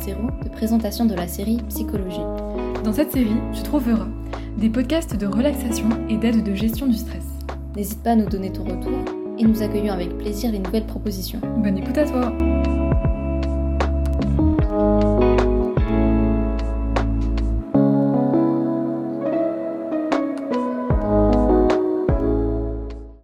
zéro de présentation de la série Psychologie. Dans cette série, tu trouveras des podcasts de relaxation et d'aide de gestion du stress. N'hésite pas à nous donner ton retour et nous accueillons avec plaisir les nouvelles propositions. Bonne écoute à toi